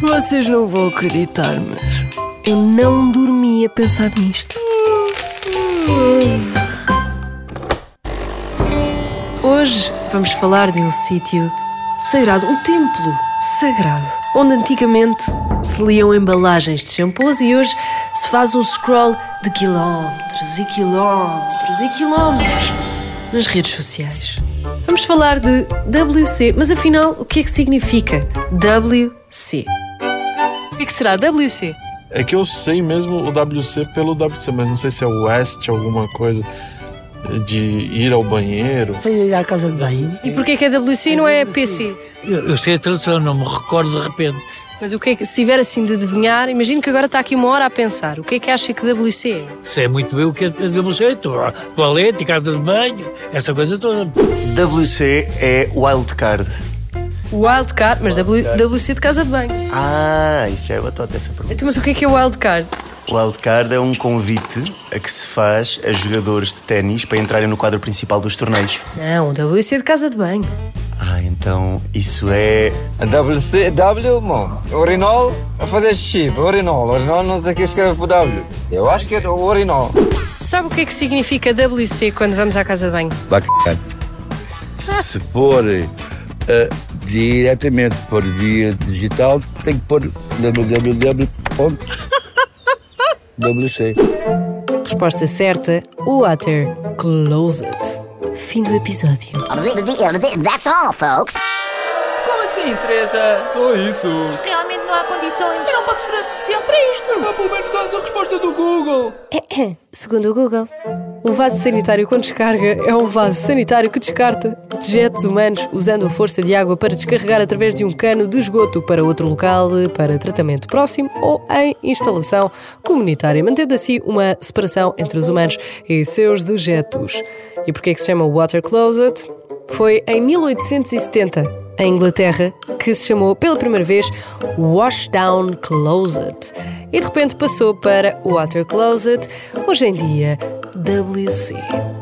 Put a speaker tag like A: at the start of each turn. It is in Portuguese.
A: Vocês não vão acreditar, mas eu não dormi a pensar nisto. Hoje vamos falar de um sítio sagrado, um templo sagrado, onde antigamente se liam embalagens de shampoos e hoje se faz um scroll de quilómetros e quilómetros e quilómetros nas redes sociais. Vamos falar de WC, mas afinal, o que é que significa WC? O que é que será WC?
B: É que eu sei mesmo o WC pelo WC, mas não sei se é West, alguma coisa de ir ao banheiro.
C: Sem ir à casa de banho.
A: E porquê que é WC e não é PC?
C: Eu, eu sei a tradução, não me recordo de repente.
A: Mas o que é que, se tiver assim de adivinhar, imagino que agora está aqui uma hora a pensar. O que é que acha que WC é?
C: Sei muito bem o que é WC, toalete, casa de banho, essa coisa toda.
D: WC é wildcard.
A: Wildcard, mas w, WC de casa de banho.
D: Ah, isso já é batota essa pergunta.
A: Então, mas o que é que é wildcard?
D: Wildcard é um convite a que se faz a jogadores de ténis para entrarem no quadro principal dos torneios.
A: Não, um WC de casa de banho.
D: Ah, então isso é.
E: A WC, W, mano. Urinol a fazer xixi. Urinol. Urinol não sei o que escreve por W. Eu acho que é o urinol.
A: Sabe o que é que significa WC quando vamos à casa de banho?
F: Bacana. Se for uh, diretamente por via digital, tem que pôr www.wc.
A: Resposta certa: Water Closet. Fim do episódio.
G: That's all, folks.
H: Como assim, Teresa?
I: Só isso.
H: Isto realmente não há condições. Eu não pago segurança social para isto.
I: Mas pelo menos dá-nos a resposta do Google.
A: Segundo o Google, um vaso sanitário com descarga é um vaso sanitário que descarta dejetos humanos usando a força de água para descarregar através de um cano de esgoto para outro local, para tratamento próximo ou em instalação comunitária, mantendo assim uma separação entre os humanos e seus dejetos. E porquê é que se chama Water Closet? Foi em 1870 em Inglaterra, que se chamou pela primeira vez Washdown Closet. E de repente passou para Water Closet, hoje em dia WC.